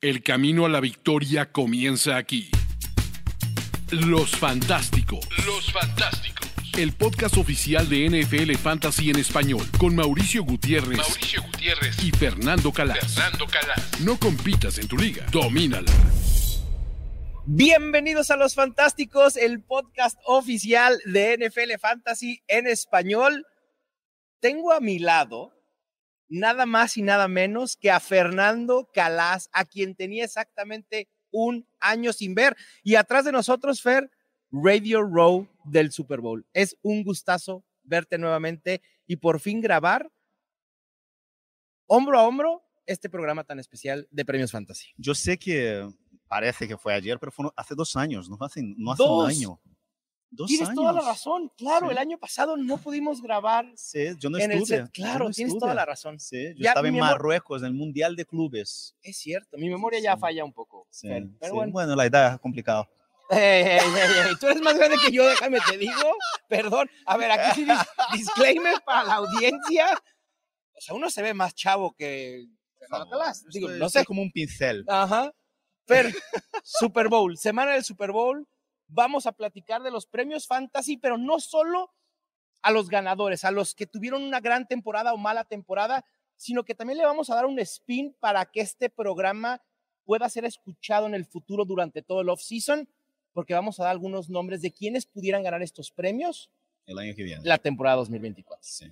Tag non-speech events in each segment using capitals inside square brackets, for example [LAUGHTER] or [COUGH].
El camino a la victoria comienza aquí. Los Fantásticos. Los Fantásticos. El podcast oficial de NFL Fantasy en español con Mauricio Gutiérrez, Mauricio Gutiérrez y Fernando Calas. Fernando Calas. No compitas en tu liga, domínala. Bienvenidos a Los Fantásticos, el podcast oficial de NFL Fantasy en español. Tengo a mi lado nada más y nada menos que a Fernando Calas, a quien tenía exactamente un año sin ver. Y atrás de nosotros, Fer, Radio Row del Super Bowl. Es un gustazo verte nuevamente y por fin grabar hombro a hombro este programa tan especial de Premios Fantasy. Yo sé que parece que fue ayer, pero fue hace dos años, no hace, no hace un año. Dos tienes toda la razón, claro, sí. el año pasado no pudimos grabar. Sí, yo no estuve. claro, no tienes estuve. toda la razón. Sí, yo ya, estaba en Marruecos, en el Mundial de Clubes. Es cierto, mi memoria ya falla un poco. Sí, pero, pero bueno. bueno. la edad es complicado. [LAUGHS] Hey, hey, hey, Tú eres más grande que yo, déjame te digo. Perdón. A ver, aquí sí dis [LAUGHS] disclaimer para la audiencia. O sea, uno se ve más chavo que. Digo, no sé. como un pincel. Ajá. Pero, Super Bowl, semana del Super Bowl. Vamos a platicar de los premios fantasy, pero no solo a los ganadores, a los que tuvieron una gran temporada o mala temporada, sino que también le vamos a dar un spin para que este programa pueda ser escuchado en el futuro durante todo el off-season, porque vamos a dar algunos nombres de quienes pudieran ganar estos premios el año que viene. La temporada 2024. Sí.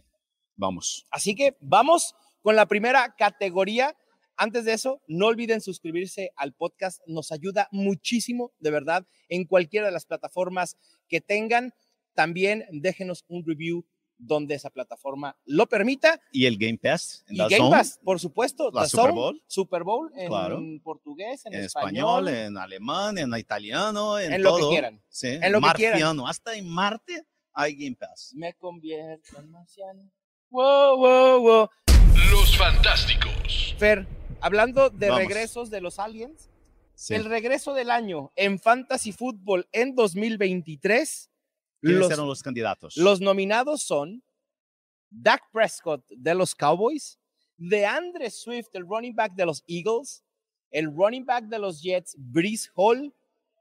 Vamos. Así que vamos con la primera categoría. Antes de eso, no olviden suscribirse al podcast, nos ayuda muchísimo, de verdad, en cualquiera de las plataformas que tengan. También déjenos un review donde esa plataforma lo permita. Y el Game Pass. En y Game Zone, Pass, por supuesto. La Super Bowl. Super Bowl en claro. portugués, en, en español, español, en alemán, en italiano, en, en todo. lo que quieran. Sí, en lo marciano, que quieran. hasta en Marte hay Game Pass. Me convierto en marciano. Wow, wow, wow. Los Fantásticos. Fer, hablando de Vamos. regresos de los aliens, Sí. el regreso del año en Fantasy Football en 2023. ¿Quiénes Los, eran los candidatos? los nominados son Dak Prescott de los Cowboys, DeAndre Swift, el running back de los Eagles, el running back de los Jets, Breeze Hall,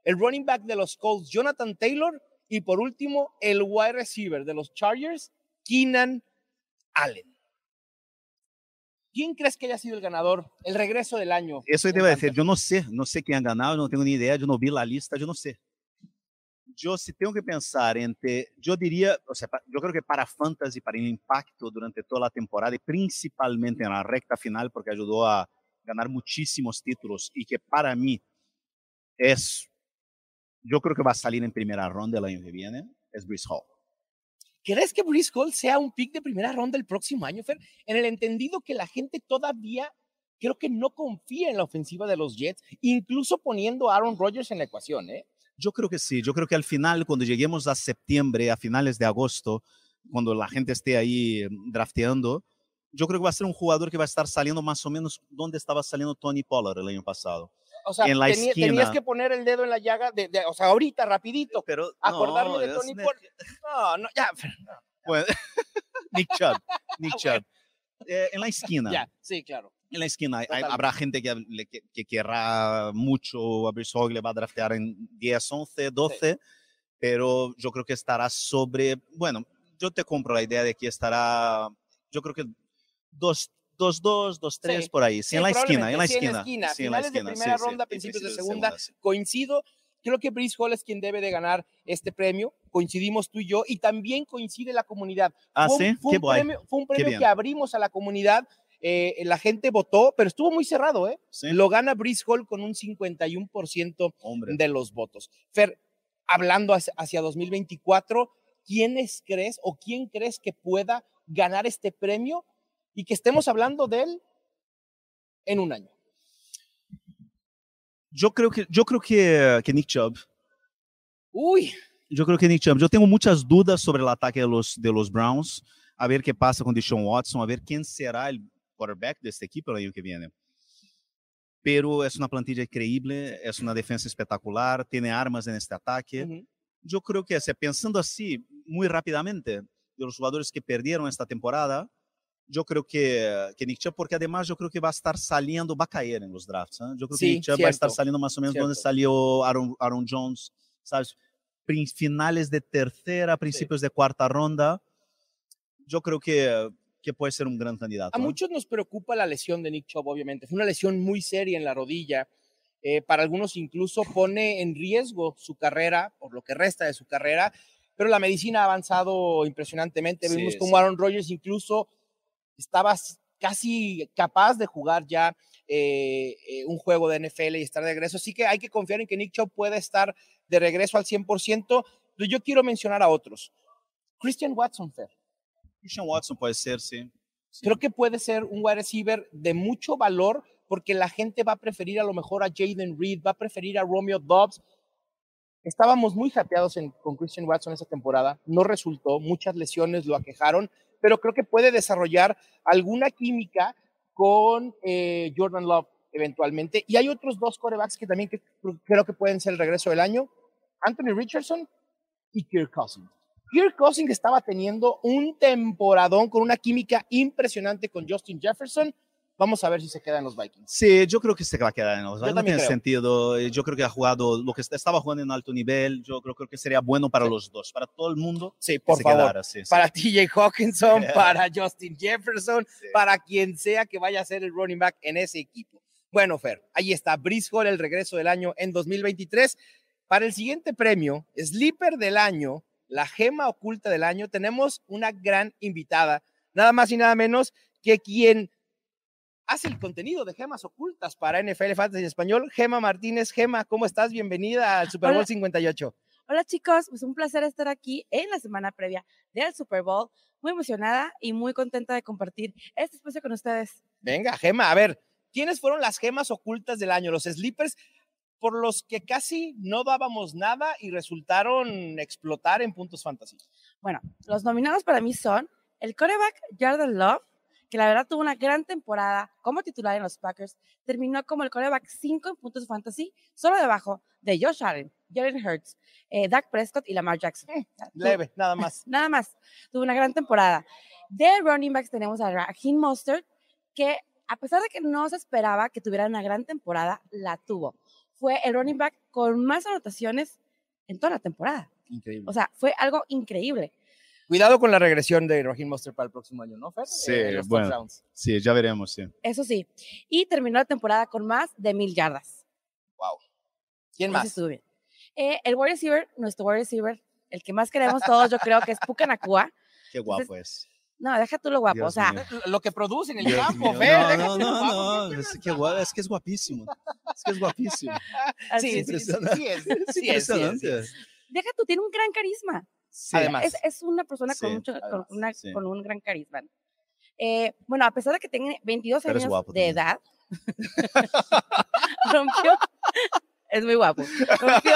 el running back de los Colts, Jonathan Taylor, y por último, el wide receiver de los Chargers, Keenan Allen. ¿Quién crees que haya sido el ganador, el regreso del año? Eso te iba a decir, yo no sé, no sé quién ha ganado, no tengo ni idea, yo no vi la lista, yo no sé. Yo si tengo que pensar entre, yo diría, o sea, yo creo que para Fantasy, para el impacto durante toda la temporada y principalmente en la recta final, porque ayudó a ganar muchísimos títulos y que para mí es, yo creo que va a salir en primera ronda el año que viene, es Brees Hall. ¿Crees que Breeze Hall sea un pick de primera ronda el próximo año, Fer? En el entendido que la gente todavía creo que no confía en la ofensiva de los Jets, incluso poniendo a Aaron Rodgers en la ecuación, ¿eh? Yo creo que sí, yo creo que al final, cuando lleguemos a septiembre, a finales de agosto, cuando la gente esté ahí eh, drafteando, yo creo que va a ser un jugador que va a estar saliendo más o menos donde estaba saliendo Tony Pollard el año pasado. O sea, En la esquina. tenías que poner el dedo en la llaga, de, de- o sea, ahorita, rapidito, Pero acordarme de es Tony Pollard. No, no, ya, no, Bueno, [LAUGHS] Nick Chubb, Nick Chubb. Eh, en la esquina, ya, sí, claro. en la esquina, hay- habrá gente que, que, que querrá mucho a Hall, le va a draftear en 10, 11, 12, pero yo creo que estará sobre, bueno, yo te compro la idea de que estará, yo creo que 2, 2, 2, 2, 3 Sí. por ahí, sí, Sí, en la esquina, en la sí, en la esquina. esquina, sí, en la finales de esquina, primera sí, ronda, sí, principios de segunda. sí. Coincido, creo que Breeze Hall es quien debe de ganar este premio, coincidimos tú y yo, y también coincide la comunidad. Ah, Fue un- sí, fue qué un guay. premio, fue un Qué premio bien. que abrimos a la comunidad, eh, la gente votó, pero estuvo muy cerrado, ¿eh? Lo gana Breeze Hall con un 51% hombre. de los votos. Fer, hablando hacia, hacia 2024, ¿quiénes crees o quién crees que pueda ganar este premio y que estemos hablando de él en un año? Yo creo que, yo creo que, que Nick Chubb, Uy, yo creo que Nick Chubb, yo tengo muchas dudas sobre el ataque de los, de los Browns, a ver qué pasa con Deshaun Watson, a ver quién será el quarterback de este equipo el año que viene. Pero es una plantilla increíble, es una defensa espectacular, tiene armas en este ataque. ujú. Yo creo que, pensando así, muy rápidamente, de los jugadores que perdieron esta temporada, yo creo que, que Nick Chubb, porque además yo creo que va a estar saliendo, va a caer en los drafts. ¿eh? Yo creo Sí, que Nick Chubb va a estar cierto, saliendo más o menos donde cierto. salió Aaron, Aaron Jones, ¿sabes? Finales de tercera, principios de cuarta ronda. Yo creo que, que puede ser un gran candidato. A ¿eh? muchos nos preocupa la lesión de Nick Chubb, obviamente. Fue una lesión muy seria en la rodilla. Eh, para algunos incluso pone en riesgo su carrera, por lo que resta de su carrera, pero la medicina ha avanzado impresionantemente. Sí, Vimos como sí. Aaron Rodgers incluso estaba s- casi capaz de jugar ya eh, eh, un juego de NFL y estar de regreso. Así que hay que confiar en que Nick Chubb pueda estar de regreso al 100%. Pero yo quiero mencionar a otros. Christian Watson, Fer. Christian Watson puede ser, sí. Sí. Creo que puede ser un wide receiver de mucho valor porque la gente va a preferir a lo mejor a Jaden Reed, va a preferir a Romeo Dobbs. Estábamos muy hateados en- con Christian Watson esa temporada, no resultó, muchas lesiones lo aquejaron, pero creo que puede desarrollar alguna química con eh, Jordan Love eventualmente. Y hay otros dos corebacks que también creo que pueden ser el regreso del año, Anthony Richardson y Kirk Cousins. Kirk Cousins estaba teniendo un temporadón con una química impresionante con Justin Jefferson. Vamos a ver si se queda en los Vikings. Sí, yo creo que se va a quedar en los Yo No tiene creo. sentido. Eh, Yo creo que ha jugado lo que est- estaba jugando en alto nivel. Yo creo, creo que sería bueno para Sí. los dos, para todo el mundo. Sí, por favor. sí. Para TJ Hawkinson, [LAUGHS] para Justin Jefferson, para quien sea que vaya a ser el running back en ese equipo. Bueno, Fer, ahí está Brice Hall, el regreso del año en 2023. Para el siguiente premio, Sleeper del año, la gema oculta del año, tenemos una gran invitada, nada más y nada menos que quien hace el contenido de gemas ocultas para NFL Fantasy en Español, Gema Martínez. Gema, ¿cómo estás? Bienvenida al Super Bowl Hola. 58. Hola chicos, pues un placer estar aquí en la semana previa del Super Bowl. Muy emocionada y muy contenta de compartir este espacio con ustedes. Venga, Gema, a ver, ¿quiénes fueron las gemas ocultas del año? Los sleepers por los que casi no dábamos nada y resultaron explotar en puntos fantasy. Bueno, los nominados para mí son el coreback Jordan Love, que la verdad tuvo una gran temporada como titular en los Packers. Terminó como el coreback 5 en puntos fantasy, solo debajo de Josh Allen, Jalen Hurts, eh, Dak Prescott y Lamar Jackson. Mm, Tu- Leve, nada más. [LAUGHS] Nada más. Tuvo una gran temporada. De running backs tenemos a Raheem Mostert, que a pesar de que no se esperaba que tuviera una gran temporada, la tuvo. Fue el running back con más anotaciones en toda la temporada. Increíble. O sea, fue algo increíble. Cuidado con la regresión de Raheem Mostert para el próximo año, ¿no, Fer? Sí, Eh, los bueno. touchdowns. Sí, ya veremos, sí. Eso sí. Y terminó la temporada con más de mil yardas. ¿Quién Ese más? estuvo bien. Eh, el wide receiver, nuestro wide receiver, el que más queremos todos, yo creo que es Puka Nakua. [LAUGHS] Qué guapo es. No, deja tú lo guapo. Dios o sea, mío. Lo que produce en el Dios campo, mío. Fer. No, no, no, guapo no, es que, es que es guapísimo. Es que es guapísimo. [LAUGHS] Sí, sí, sí, sí es, sí es, sí es, sí impresionante. es. Deja tú, tiene un gran carisma. Sí. Además. Es, es una persona con, Sí, mucho, con, una- sí. con un gran carisma. Eh, bueno, a pesar de que tiene 22 Pero años guapo de también. edad, [LAUGHS] rompió, es muy guapo, rompió,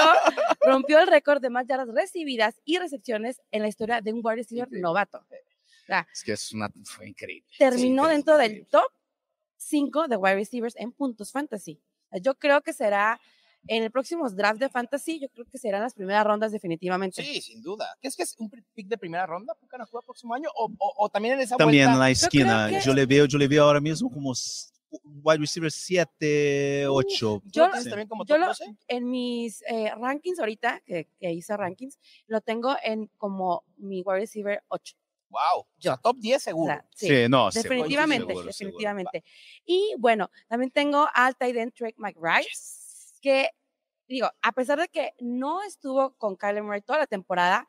rompió el récord de más yardas recibidas y recepciones en la historia de un wide receiver novato. Es que es una, fue increíble. Terminó increíble, dentro del top 5 de wide receivers en puntos fantasy. Yo creo que será en el próximo draft de fantasy, yo creo que serán las primeras rondas definitivamente. Sí, sin duda. ¿Qué es que es un pick de primera ronda? ¿Puka Nakua próximo año? ¿O, o, o también en esa También en vuelta? la esquina. que- Yo le veo, yo le veo ahora mismo como wide receiver 7, 8. ¿Tú Yo- lo tienes también como yo top lo- 12? en mis eh, rankings ahorita, que, que hice rankings, lo tengo en como mi wide receiver 8. Wow. Yo. O sea, top 10 O seguro. sea, sí, Sí, no, seguro, definitivamente, seguro, seguro. definitivamente. Y bueno, también tengo al tight end Drake McBride, que digo, a pesar de que no estuvo con Kyler Murray toda la temporada,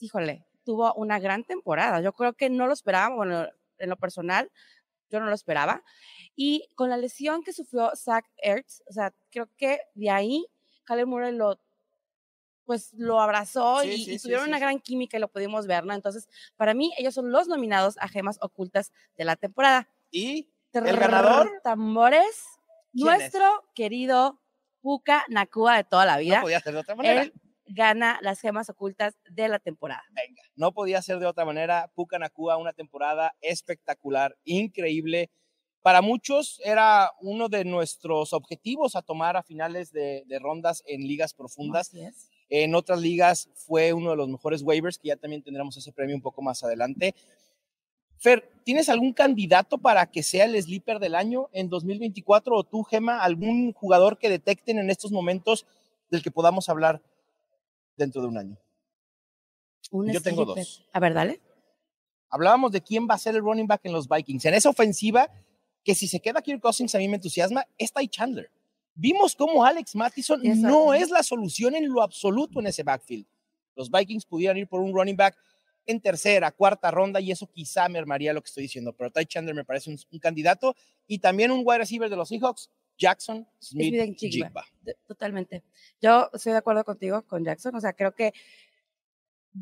híjole, tuvo una gran temporada. Yo creo que no lo esperaba, bueno, en lo personal, yo no lo esperaba. Y con la lesión que sufrió Zach Ertz, o sea, creo que de ahí Kyler Murray lo pues lo abrazó Sí, y, sí, y sí, tuvieron sí, una gran química y lo pudimos ver, ¿no? Entonces, para mí, ellos son los nominados a gemas ocultas de la temporada. Y ¿El ganador? Tambores, nuestro querido Puka Nakua de toda la no vida. podía ser de otra manera. Él gana las gemas ocultas de la temporada. Venga, no podía ser de otra manera. Puka Nakua, una temporada espectacular, increíble. Para muchos era uno de nuestros objetivos a tomar a finales de, de rondas en ligas profundas. Así es. En otras ligas fue uno de los mejores waivers, que ya también tendremos ese premio un poco más adelante. Fer, ¿tienes algún candidato para que sea el sleeper del año en 2024 o tú, Gema, algún jugador que detecten en estos momentos del que podamos hablar dentro de un año? Un Yo tengo dos. A ver, dale. Hablábamos de quién va a ser el running back en los Vikings. En esa ofensiva, que si se queda Kirk Cousins a mí me entusiasma, es Ty Chandler. Vimos cómo Alex Mattison no es la solución en lo absoluto en ese backfield. Los Vikings pudieran ir por un running back en tercera, cuarta ronda y eso quizá mermaría lo que estoy diciendo, pero Ty Chandler me parece un, un candidato y también un wide receiver de los Seahawks, Jackson Smith. Jigba. Totalmente. Yo estoy de acuerdo contigo con Jackson. O sea, creo que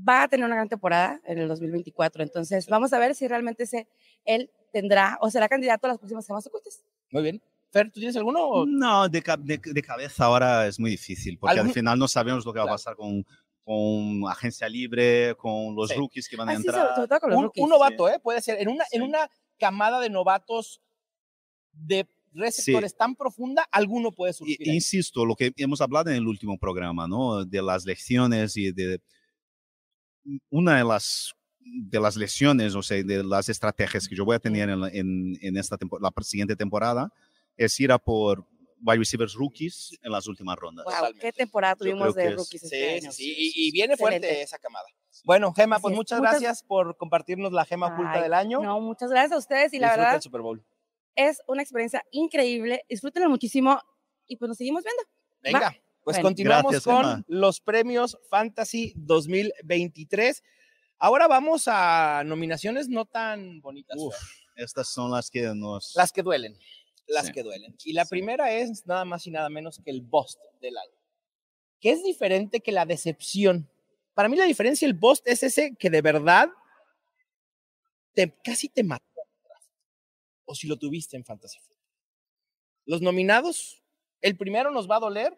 va a tener una gran temporada en el 2024. Entonces, vamos a ver si realmente ese, él tendrá o será candidato a las próximas semanas ocultas. Muy bien. Fer, ¿tú tienes alguno? o- No, de, ca- de- de cabeza ahora es muy difícil, porque ¿Algún- al final no sabemos lo que va a pasar con, con agencia libre, con los Sí. rookies que van a Así, entrar. sobre todo con los un, rookies. un novato, ¿eh? Puede ser. En una, en Sí. una camada de novatos de receptores tan profunda, alguno puede surgir. Y- insisto, lo que hemos hablado en el último programa, ¿no? De las lecciones y de una de las de las lesiones, o sea, de las estrategias que yo voy a tener en, en, en esta tempo- la siguiente temporada es ir a por wide receivers rookies en las últimas rondas. Wow, Totalmente. qué temporada tuvimos de es- rookies Sí, este sí, año. sí, y, y viene fuerte esa camada. Bueno, Gema, pues es. muchas Muchas- gracias por compartirnos la gema oculta del año. No, muchas gracias a ustedes y la Disfruta verdad el Super Bowl. es una experiencia increíble. Disfrútenlo muchísimo y pues nos seguimos viendo. Venga, pues Bueno. continuamos Gracias, con Emma. los premios Fantasy 2023. Ahora vamos a nominaciones no tan bonitas, Uf, estas son las que nos... las que duelen, las Sí. que duelen. Y la Sí. primera es nada más y nada menos que el bust del año, que es diferente que la decepción. Para mí la diferencia, el bust es ese que de verdad te, casi te mató. O si lo tuviste en Fantasy Football. Los nominados, el primero nos va a doler,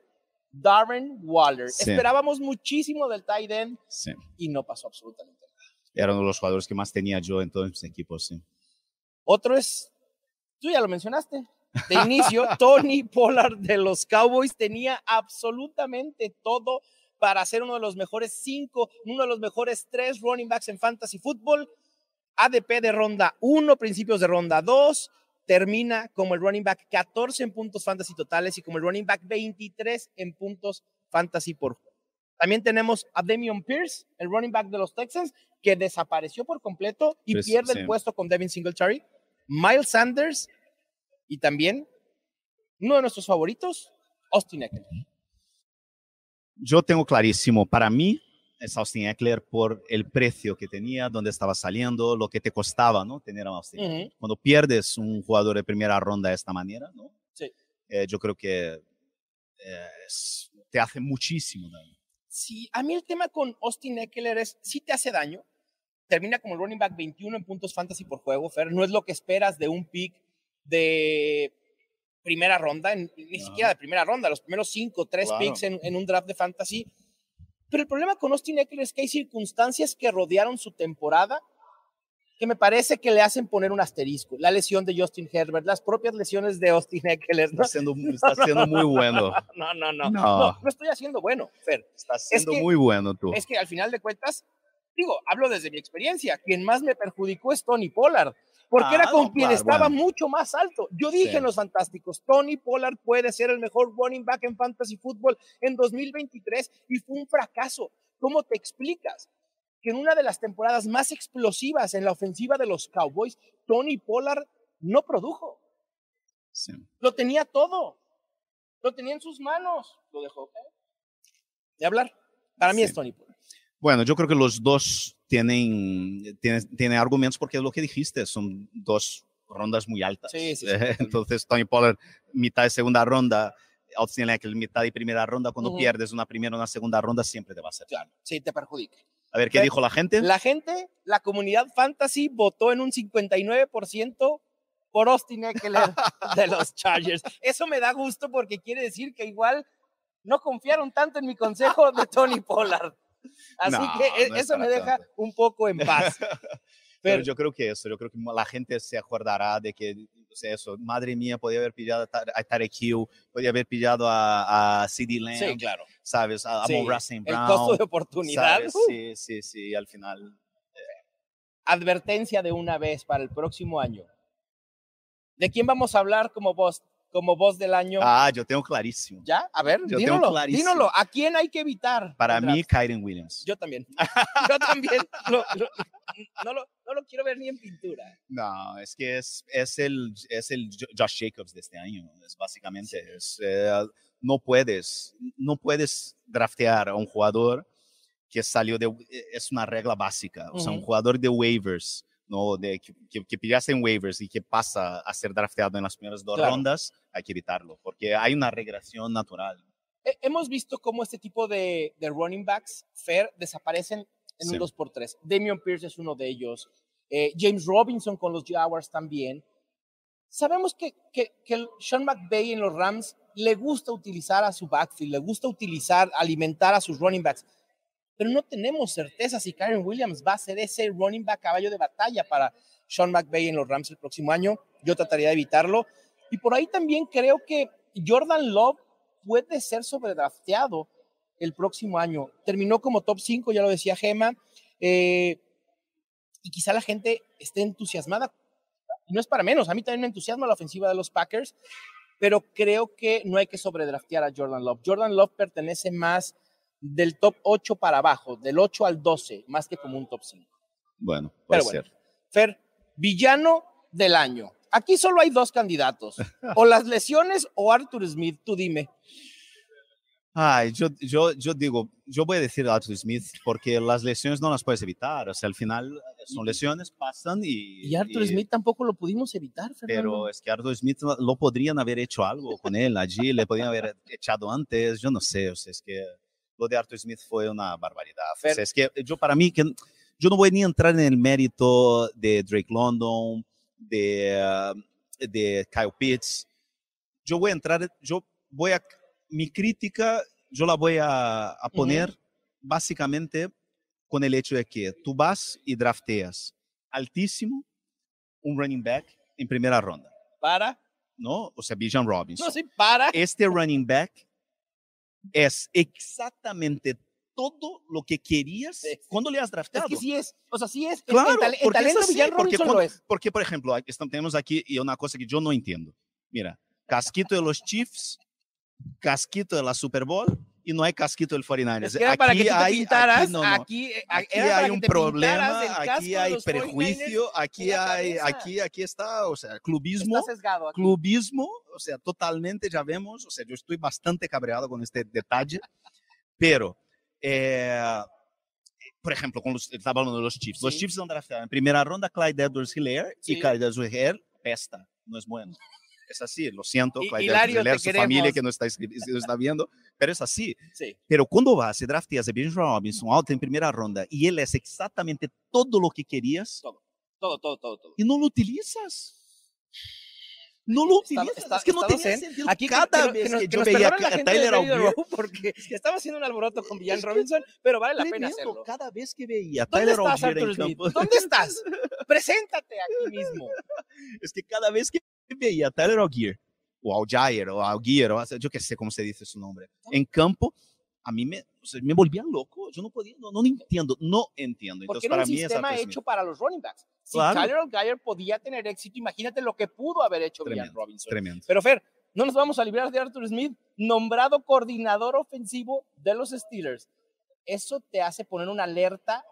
Darren Waller. Sí. Esperábamos muchísimo del tight end y no pasó absolutamente nada. era uno de los jugadores que más tenía yo en todos mis equipos, sí. Otro es, tú ya lo mencionaste, de inicio, Tony Pollard de los Cowboys tenía absolutamente todo para ser uno de los mejores cinco, uno de los mejores tres running backs en fantasy football. ADP de ronda 1, principios de ronda 2, termina como el running back 14 en puntos fantasy totales y como el running back 23 en puntos fantasy por juego. También tenemos a Demion Pierce, el running back de los Texans, que desapareció por completo y Pues, pierde sí. el puesto con Devin Singletary. Miles Sanders y también uno de nuestros favoritos, Austin Eckler. Yo tengo clarísimo, para mí es Austin Eckler por el precio que tenía, dónde estaba saliendo, lo que te costaba, ¿no? Tener a Austin. Cuando pierdes un jugador de primera ronda de esta manera, ¿no? Sí. Eh, yo creo que eh, es- te hace muchísimo daño. Sí, a mí el tema con Austin Eckler es, sí te hace daño, termina como el running back 21 en puntos fantasy por juego, Fer, no es lo que esperas de un pick de primera ronda, ni Ajá. siquiera de primera ronda, los primeros cinco, tres Claro. picks en, en un draft de fantasy. Pero el problema con Austin Eckler es que hay circunstancias que rodearon su temporada que me parece que le hacen poner un asterisco. La lesión de Justin Herbert, las propias lesiones de Austin Eckler. No, Está siendo, está [LAUGHS] siendo muy bueno. no, no, no, no, No. no estoy haciendo bueno, Fer. Está siendo que- muy bueno tú. Es que al final de cuentas, digo, hablo desde mi experiencia, quien más me perjudicó es Tony Pollard, porque Ah, era con no, quien claro, estaba bueno. mucho más alto. Yo dije Sí. en los Fantásticos, Tony Pollard puede ser el mejor running back en fantasy fútbol en 2023 y fue un fracaso. ¿Cómo te explicas? Que en una de las temporadas más explosivas en la ofensiva de los Cowboys, Tony Pollard no produjo. Sí. Lo tenía todo. Lo tenía en sus manos. Lo dejó. De hablar. Para mí Sí. es Tony Pollard. Bueno, yo creo que los dos tienen, tienen, tienen argumentos porque es lo que dijiste, son dos rondas muy altas. Sí, sí, sí, [LAUGHS] Entonces, Tony Pollard, mitad de segunda ronda, Austin Eckler, mitad de primera ronda, cuando Ujú. pierdes una primera o una segunda ronda, siempre te va a hacer. Claro, sí, te perjudica. A ver, ¿qué Pero- dijo la gente? La gente, la comunidad fantasy votó en un 59% por Austin Eckler [LAUGHS] de los Chargers. Eso me da gusto porque quiere decir que igual no confiaron tanto en mi consejo de Tony Pollard. Así No, que e- no es eso me deja tanto. un poco en paz. [LAUGHS] Pero Pero, yo creo que eso, yo creo que la gente se acordará de que, o sea, eso, madre mía, podía haber pillado a Tar- a Tarek Hill, podía haber pillado a, a CD Lamb, sí, claro. ¿sabes? A, a Sí, St. el Brown. costo de oportunidad. uh, Sí, sí, sí, al final. advertencia de una vez para el próximo año. ¿De quién vamos a hablar como voz, como voz del año? Ah, yo tengo clarísimo. ¿Ya? A ver, Yo clarísimo. dínoslo. ¿A quién hay que evitar? Para mí? Kyren Williams. Yo también. Yo también. [LAUGHS] Lo- lo- no, lo, no lo quiero ver ni en pintura. No, es que es, es, el, es el Jo- Josh Jacobs de este año. Es básicamente, es, eh, no puedes, no puedes draftear a un jugador que salió de, es una regla básica, o sea, un jugador de waivers, no, de que, que, que pillaste en waivers y que pasa a ser drafteado en las primeras dos Claro. rondas, hay que evitarlo, porque hay una regresión natural. He- hemos visto cómo este tipo de, de running backs, fair, desaparecen en Sí. un 2x3. Damian Pierce es uno de ellos. Eh, James Robinson con los Jaguars también. Sabemos que, que, que Sean McVay en los Rams le gusta utilizar a su backfield, le gusta utilizar, alimentar a sus running backs, pero no tenemos certeza si Kyron Williams va a ser ese running back caballo de batalla para Sean McVay en los Rams el próximo año. Yo trataría de evitarlo. Y por ahí también creo que Jordan Love puede ser sobredrafteado el próximo año. Terminó como top 5, ya lo decía Gema, eh, y quizá la gente esté entusiasmada. No es para menos, a mí también me entusiasma la ofensiva de los Packers, pero creo que no hay que sobredraftear a Jordan Love. Jordan Love pertenece más del top 8 para abajo, del 8 al 12, más que como un top 5. Bueno, puede Pero bueno. ser. Fer, villano del año. Aquí solo hay dos candidatos, o las lesiones o Arthur Smith, tú dime. Ay, yo, yo, yo digo, yo voy a decir a Arthur Smith porque las lesiones no las puedes evitar. O sea, al final eh, son lesiones, pasan y. Y Arthur y- Smith tampoco lo pudimos evitar, Fernando. Pero es que Arthur Smith lo- lo podrían haber hecho algo con él allí, le podrían haber echado antes, yo no sé, o sea, es que lo de Arthur Smith fue una barbaridad. O sea, es que yo para mí, que yo no voy ni a entrar en el mérito de Drake London, de, de Kyle Pitts, yo voy a entrar, yo voy a, mi crítica, yo la voy a, a poner básicamente con el hecho de que tú vas y drafteas altísimo un running back en primera ronda, para, ¿no? O sea, Bijan Robinson. no sé, para. Este running back es exactamente todo lo que querías Sí. cuando le has Es drafteado. que sí es, o sea, sí es. Claro, el, es talento así, Villan porque Robinson cuando- lo es. Porque, por ejemplo, tenemos aquí y una cosa que yo no entiendo. Mira, casquito de los Chiefs, casquito de la Super Bowl y no hay casquito del 49ers. Es que te hay, pintaras, aquí no, no. aquí, eh, Aquí hay un problema, el casco aquí de hay los 49ers prejuicio, aquí en la hay, cabeza. aquí, aquí está, o sea, clubismo, aquí. clubismo, o sea, totalmente, ya vemos, o sea, yo estoy bastante cabreado con este detalle, pero, eh, por ejemplo, con los, estaba hablando de los Chiefs, los Sí. Chiefs han draftado en primera ronda Clyde Edwards-Hilaire Sí. y Clyde Edwards-Hilaire pesta, no es bueno. Es así, lo siento, Y- Hilario, te su familia que no está, [LAUGHS] no está viendo, pero es así. Sí. Pero cuando vas y drafteas a James Robinson alto en primera ronda y él es exactamente todo lo que querías Todo, todo, todo, todo. y no lo utilizas. No lo Está- utilizas. está- es que no está tenía docente. sentido. Aquí que- Cada que, vez que, nos- que que yo nos veía a Tyler Algier, porque [LAUGHS] estaba haciendo un alboroto con Villan Robinson, pero vale la pena hacerlo. cada vez que veía a ¿Dónde Tyler Algier en campo, ¿Dónde estás? [LAUGHS] Preséntate aquí mismo. es que cada vez que veía a Tyler Algier o Algier o Algier, o yo qué sé cómo se dice su nombre, en campo, a mí me, o sea, me volvía loco. Yo no podía, no, no entiendo, no entiendo. Porque Entonces, era para un mí sistema Smith. hecho para los running backs. Si Claro. Tyler Algier podía tener éxito, imagínate lo que pudo haber hecho Tremendo, Robinson. Tremendo. Pero Fer, no nos vamos a librar de Arthur Smith, nombrado coordinador ofensivo de los Steelers. ¿Eso te hace poner una alerta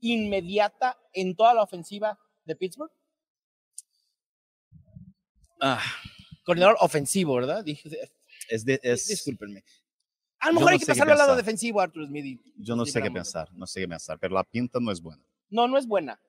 inmediata en toda la ofensiva de Pittsburgh? Ah, Coordinador ofensivo, ¿verdad? Dije, es de, es, discúlpenme. A lo mejor no hay que pasarlo al lado defensivo, Arthur Smith. yo no sé qué pensar, no sé qué pensar, pero la pinta no es buena. No, no es buena.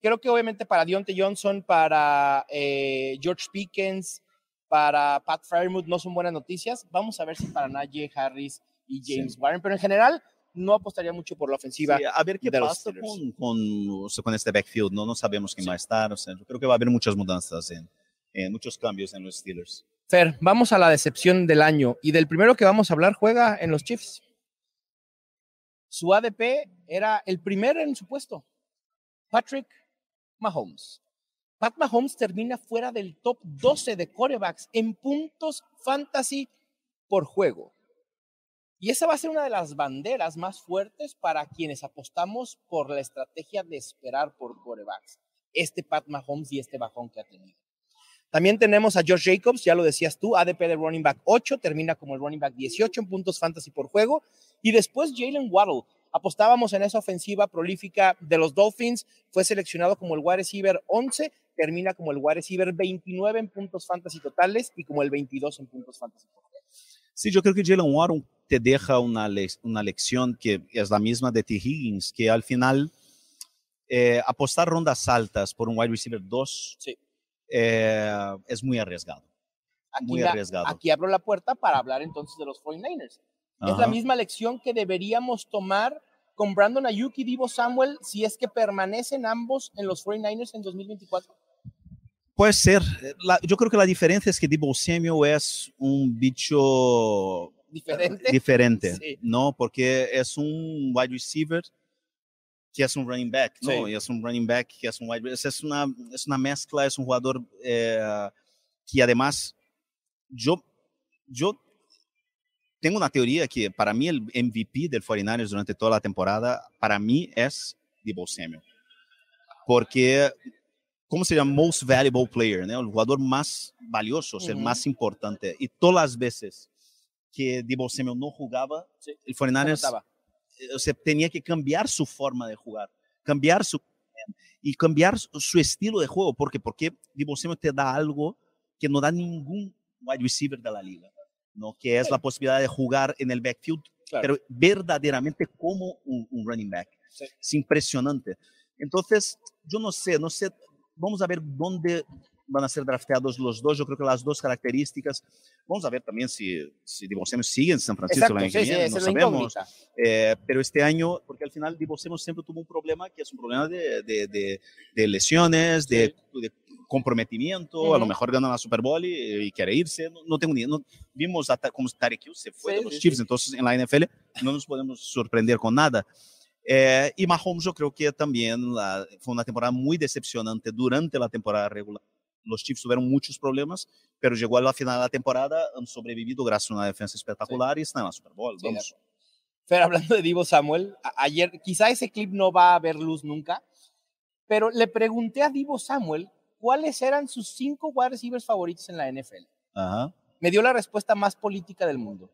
Creo que obviamente para Deontay Johnson, para eh, George Pickens, para Pat Fairmouth no son buenas noticias. Vamos a ver si para Najee Harris y James Sí. Warren, pero en general no apostaría mucho por la ofensiva. Sí, a ver qué pasa con, con, con este backfield, ¿no? No sabemos quién Sí. va a estar, o sea, yo creo que va a haber muchas mudanzas, en, muchos cambios en los Steelers. Fer, vamos a la decepción del año y del primero que vamos a hablar juega en los Chiefs. Su ADP era el primero en su puesto, Patrick Mahomes. Pat Mahomes termina fuera del top 12 de corebacks en puntos fantasy por juego. Y esa va a ser una de las banderas más fuertes para quienes apostamos por la estrategia de esperar por corebacks. Este Pat Mahomes y este bajón que ha tenido. También tenemos a Josh Jacobs, ya lo decías tú, ADP de running back 8, termina como el running back 18 en puntos fantasy por juego. Y después Jalen Waddle. Apostábamos en esa ofensiva prolífica de los Dolphins, fue seleccionado como el wide receiver 11, termina como el wide receiver 29 en puntos fantasy totales y como el 22 en puntos fantasy por juego. Sí, yo creo que Jalen Waddle te deja una, le una lección que es la misma de T. Higgins, que al final eh, apostar rondas altas por un wide receiver 2 Sí. Eh, es muy arriesgado. Aquí, Muy la- arriesgado. aquí abro la puerta para hablar entonces de los 49ers. Es la misma lección que deberíamos tomar con Brandon Ayuk y Divo Samuel si es que permanecen ambos en los 49ers en 2024. Puede ser. La- yo creo que la diferencia es que Debo Samuel es un bicho Diferente. [LAUGHS] diferente, Sí. ¿no? Porque es un wide receiver que es un running back. Y es un running back que es un wide receiver. Es una, es una mezcla, es un jugador eh, que además yo, yo tengo una teoría que para mí el MVP del 49ers durante toda la temporada, para mí es Debo Samuel. Porque, ¿cómo se llama? Most valuable player, ¿no? El jugador más valioso, o sea, el más importante. Y todas las veces que Debo Samuel no jugaba, Sí. el ¿Cómo 49ers estaba? eh, o sea, tenía que cambiar su forma de jugar, cambiar su y cambiar su, estilo de juego, porque porque Samuel te da algo que no da ningún wide receiver de la liga, no que es la posibilidad de jugar en el backfield, Claro. pero verdaderamente como un, un running back. Sí. Es impresionante. Entonces, yo no sé, no sé, vamos a ver dónde van a ser drafteados los dos. Yo creo que las dos características. Vamos a ver también si, si Samuel sigue en San Francisco Exacto, año que sí, sí, no la sabemos. Eh, pero este año, porque al final Divo Samuel siempre tuvo un problema que es un problema de, de, de, de lesiones, de, de comprometimiento, a lo mejor gana la Super Bowl y, y quiere irse, no, no tengo ni no, vimos hasta como Tarek Hill se fue Sí, de los sí, Chiefs, sí. entonces en la NFL no nos podemos sorprender con nada. Eh, y Mahomes yo creo que también la- fue una temporada muy decepcionante durante la temporada regular. Los Chiefs tuvieron muchos problemas, pero llegó a la final de la temporada, han sobrevivido gracias a una defensa espectacular y están en la Super Bowl. Sí, Vamos. Fer, hablando de Divo Samuel, ayer, quizá ese clip no va a ver luz nunca, pero le pregunté a Divo Samuel cuáles eran sus cinco wide receivers favoritos en la NFL. Ajá. Me dio la respuesta más política del mundo.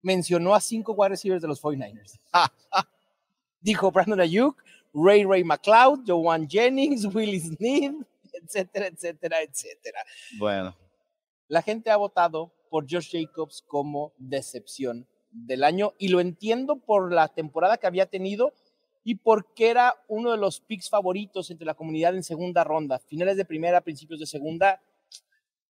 Mencionó a cinco wide receivers de los 49ers. [LAUGHS] Dijo Brandon Ayuk, Ray Ray McLeod, Joan Jennings, Willie Sneed, etcétera, etcétera, etcétera. Bueno. La gente ha votado por Josh Jacobs como decepción del año y lo entiendo por la temporada que había tenido y porque era uno de los picks favoritos entre la comunidad en segunda ronda, finales de primera, principios de segunda.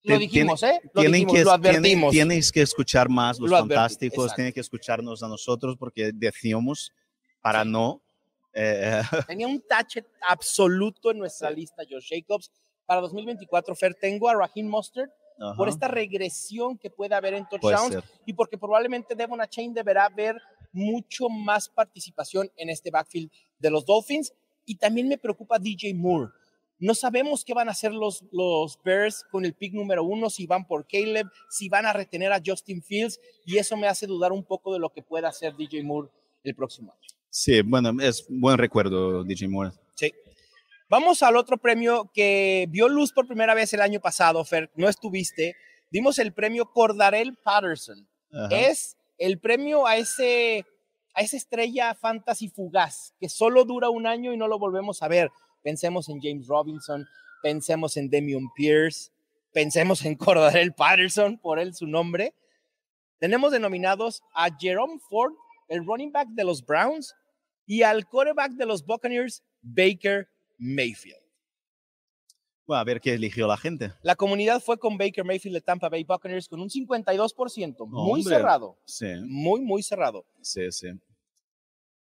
Lo dijimos, ¿eh? Lo tienen dijimos, que, lo tienen- advertimos. tienes que escuchar más los Lo fantásticos, tienen que escucharnos a nosotros porque decíamos para no. Eh, [LAUGHS] Tenía un touch absoluto en nuestra lista, Josh Jacobs. Para 2024, Fer, tengo a Raheem Mostert por ajá, esta regresión que puede haber en touchdowns y porque probablemente Devon Chain deberá ver mucho más participación en este backfield de los Dolphins. Y también me preocupa DJ Moore. No sabemos qué van a hacer los, los Bears con el pick número uno, si van por Caleb, si van a retener a Justin Fields, y eso me hace dudar un poco de lo que pueda hacer DJ Moore el próximo año. Sí, bueno, es buen recuerdo, DJ Moore. Sí. Vamos al otro premio que vio luz por primera vez el año pasado, Fer, no estuviste. Dimos el premio Cordarel Patterson. Ajá. Es el premio a ese a esa estrella fantasy fugaz que solo dura un año y no lo volvemos a ver. Pensemos en James Robinson, pensemos en Demion Pierce, pensemos en [LAUGHS] Cordarel Patterson, por él su nombre. Tenemos denominados a Jerome Ford, el running back de los Browns, y al quarterback de los Buccaneers, Baker Mayfield. Bueno, a ver qué eligió la gente. La comunidad fue con Baker Mayfield de Tampa Bay Buccaneers con un 52%, muy Hombre. cerrado, Sí, muy, muy cerrado. sí, sí.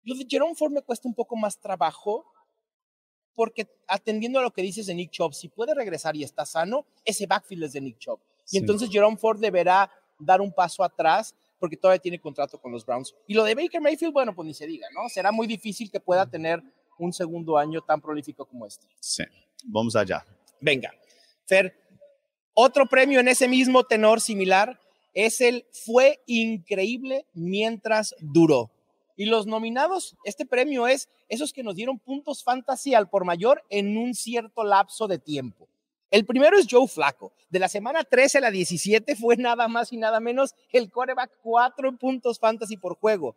Lo de Jerome Ford me cuesta un poco más trabajo porque atendiendo a lo que dices de Nick Chubb, si puede regresar y está sano, ese backfield es de Nick Chubb. Y Sí. entonces Jerome Ford deberá dar un paso atrás porque todavía tiene contrato con los Browns. Y lo de Baker Mayfield, bueno, pues ni se diga, ¿no? Será muy difícil que pueda tener un segundo año tan prolífico como este. Sí. Vamos allá. Venga, Fer, otro premio en ese mismo tenor similar, es el fue increíble mientras duró. Y los nominados, este premio es esos que nos dieron puntos fantasy al por mayor en un cierto lapso de tiempo. El primero es Joe Flaco. De la semana 13 a la 17 fue nada más y nada menos el coreback 4 puntos fantasy por juego.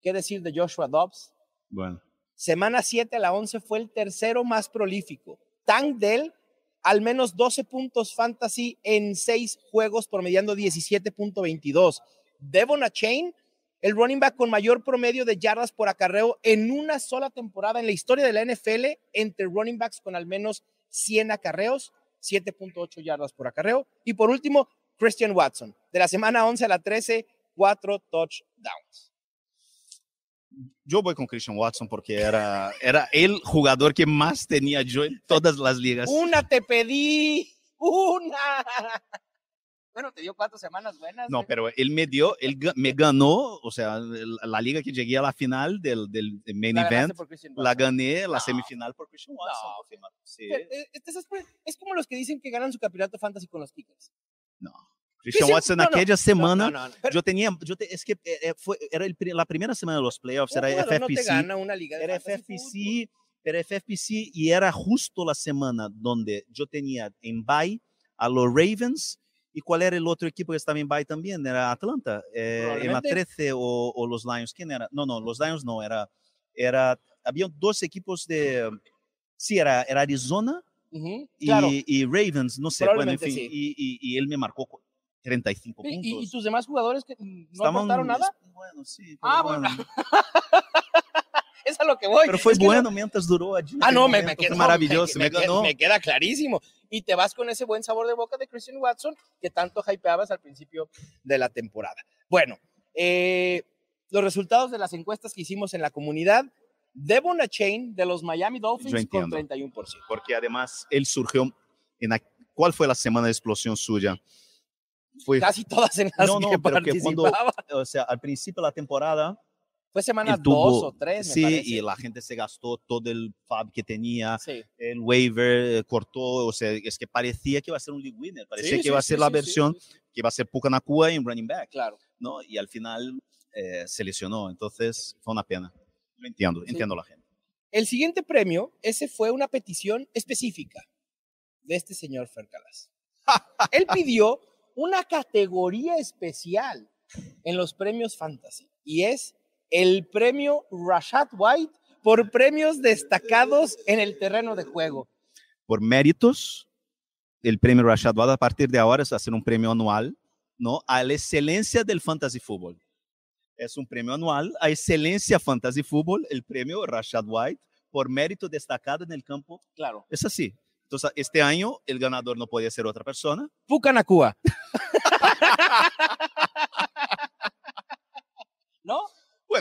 ¿Qué decir de Joshua Dobbs? Bueno. Semana 7 a la 11 fue el tercero más prolífico. Tank Dell, al menos 12 puntos fantasy en 6 juegos, promediando 17.22. Devon Chain, el running back con mayor promedio de yardas por acarreo en una sola temporada en la historia de la NFL entre running backs con al menos 100 acarreos, 7.8 yardas por acarreo. Y por último, Christian Watson, de la semana 11 a la 13, 4 touchdowns. Yo voy con Christian Watson porque era, era el jugador que más tenía yo en todas las ligas. Una te pedí, una. Bueno, te dio cuatro semanas buenas. No, pero él me dio, él me ganó, o sea, la liga que llegué a la final del, del main La event, la gané la No. semifinal por Christian Watson. No. Sí. Eh, este es, como los que dicen que ganan su campeonato fantasy con los Kickers. No. Christian Watson, no, no, aquella semana, No. Pero yo tenía, yo te- es que eh, eh, fue, era el la primera semana de los playoffs, era FFPC. gana una liga era FFPC, era FFPC y era justo la semana donde yo tenía en bye a los Ravens y cuál era el otro equipo que estaba en bye también, era Atlanta, eh, en la Probablemente. 13 o, o los Lions, ¿quién era? No, no, los Lions no, era, era, había dos equipos de, sí, era, era Arizona Ujú, y, claro. y Ravens, no sé, bueno, en fin, sí. y, y- y él me marcó cu- 35 ¿Y, puntos. y- tus demás jugadores que no Estaban- aportaron nada? Bueno, sí. Ah, pero bueno. [LAUGHS] [LAUGHS] Es a lo que voy. Pero fue Es no- bueno mientras duró allí. Ah, no, me, me queda fue maravilloso, me, queda- ganó. me queda clarísimo. Y te vas con ese buen sabor de boca de Christian Watson que tanto hypeabas al principio de la temporada. Bueno, eh, los resultados de las encuestas que hicimos en la comunidad. Devon Chain de los Miami Dolphins con entiendo. 31%. Porque además él surgió en la- ¿Cuál fue la semana de explosión suya? Fue, Casi todas en las No, no, que pero que cuando- o sea, al principio de la temporada, Fue semana tuvo, dos o tres, me sí, parece. y la gente se gastó todo el fab que tenía, Sí. el waiver eh, cortó, o sea, es que parecía que iba a ser un league winner, parecía Sí, que iba a ser la versión que iba a ser Puka Nakua en running back, Claro. ¿no? Y al final eh, se lesionó, entonces fue una pena. Yo entiendo, entiendo a la gente. El siguiente premio, ese fue una petición específica de este señor Fercalas. Él pidió una categoría especial en los premios Fantasy y es el premio Rashad White por premios destacados en el terreno de juego. por méritos, el premio Rashad White a partir de ahora es hacer un premio anual, ¿no? A la excelencia del fantasy fútbol. Es un premio anual a excelencia fantasy fútbol, el premio Rashad White por mérito destacado en el campo. Claro. Es así. Entonces, este año el ganador no podía ser otra persona. Pucanacua. [LAUGHS]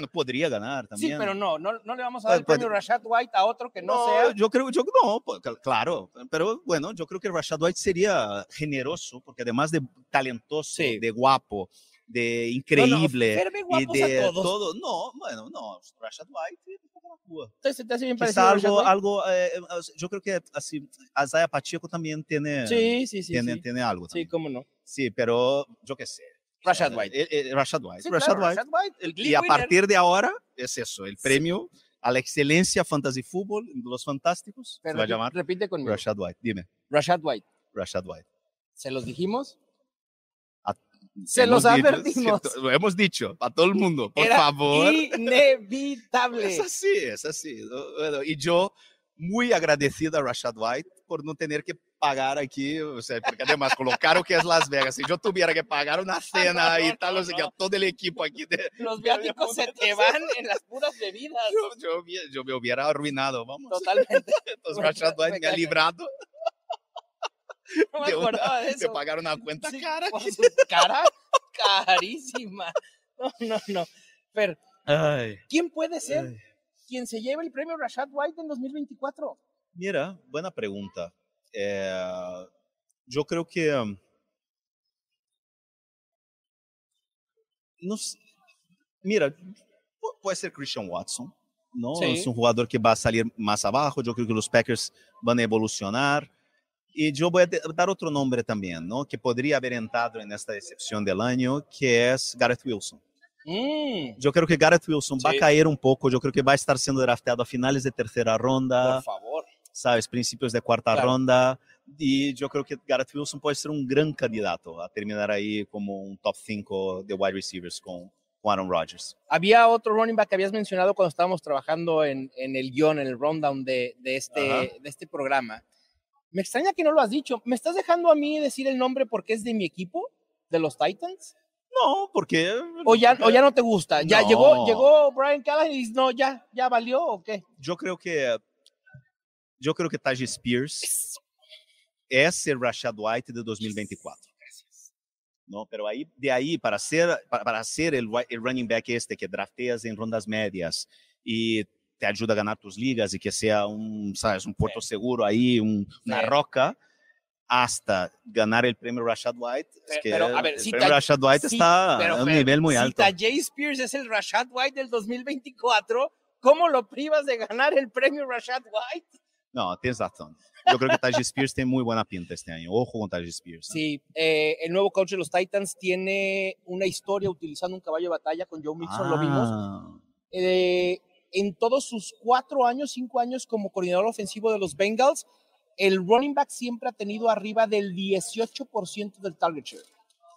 ¿No? Bueno, podría ganar Sí, también. pero no, no, no le vamos a dar el premio Rashad White a otro que no, No, sea. yo creo, yo no, pues, cl- claro, pero bueno, yo creo que Rashad White sería generoso, porque además de talentoso, Sí. de guapo, de No, no, increíble, Ferbe y de todo, no, bueno, no, Rashad White, un poco la cua. Entonces, ¿se te hace bien parecido algo, algo, eh, eh, yo creo que así, Isaiah Pacheco también tiene, Sí, sí, sí. tiene, sí. tiene algo. Sí, también. cómo no. Sí, pero yo qué sé. Rashad Eh, White. eh, eh, Rashad White. Sí, Rashad claro, White. Rashad White, el Y a partir de ahora es eso, el premio a la excelencia fantasy fútbol, los fantásticos, se Pero va a llamar Repite conmigo. Rashad White. Dime, Rashad White. Rashad White. ¿Se los dijimos? A- Se los dicho- advertimos. sí, [LAUGHS] Lo hemos dicho a todo el mundo, por Era favor. Inevitable. Es así, es así. ¿no? Bueno, y yo muy agradecido a Rashad White por no tener que pagar aquí, o sea, porque además con lo que es Las Vegas, si yo tuviera que pagar una [LAUGHS] cena no, y tal, no, no sé qué, no. a todo el equipo aquí de, [LAUGHS] Los viáticos se te van en las puras bebidas. yo, yo, me hubiera arruinado, vamos. Totalmente. [LAUGHS] Entonces White me me ha librado No me de, acordaba de de eso. pagar una cuenta Sí, cara. cara carísima. No, no, no. Pero, Ay, ¿quién puede ser ay. quien se lleve el premio Rashad White en 2024? Mira, buena pregunta. Eh, yo creo que um, mira, puede ser Christian Watson, ¿no? Sí. Es un jugador que va a salir más abajo. Yo creo que los Packers van a evolucionar Y yo voy a de- dar otro nombre también, ¿no? Que podría haber entrado en esta decepción del año, que es Gareth Wilson. Mm, Yo creo que Gareth Wilson va a Sí. caer un poco, yo creo que va a estar siendo drafteado a finales de tercera ronda, por favor. Sabes, principios de cuarta Claro. ronda. Y yo creo que Gareth Wilson puede ser un gran candidato a terminar ahí como un top 5 de wide receivers con, Aaron Rodgers. Había otro running back que habías mencionado cuando estábamos trabajando en, en el guion, en el rundown de, de este, de este programa. Me extraña que no lo has dicho. ¿Me estás dejando a mí decir el nombre porque es de mi equipo, de los Titans? No, porque... ¿O ya, o ya no te gusta? ¿Ya No. llegó, llegó Brian Callahan y dices, no, ya, ya valió o qué? Yo creo que... Yo creo que Tajay Spears [LAUGHS] es el Rashad White de 2024. ¿no? Pero ahí, de ahí, para ser, para, para ser el, el running back este que drafteas en rondas medias y te ayuda a ganar tus ligas y que sea un, ¿sabes? un puerto seguro ahí, un- una Sí. roca, hasta ganar el premio Rashad White. es Pero- que pero, a ver, el si premio Ta- Rashad White Sí, está pero, a un Fer, nivel muy si alto. Tajay Spears es el Rashad White del 2024, ¿cómo lo privas de ganar el premio Rashad White? No, tienes razón. Yo creo que Tajay Spears tiene muy buena pinta este año. Ojo con Tajay Spears. Sí, eh, el nuevo coach de los Titans tiene una historia utilizando un caballo de batalla con Joe Mixon, lo vimos. Ah, Eh, en todos sus cuatro años, cinco años como coordinador ofensivo de los Bengals, el running back siempre ha tenido arriba del 18% del target share.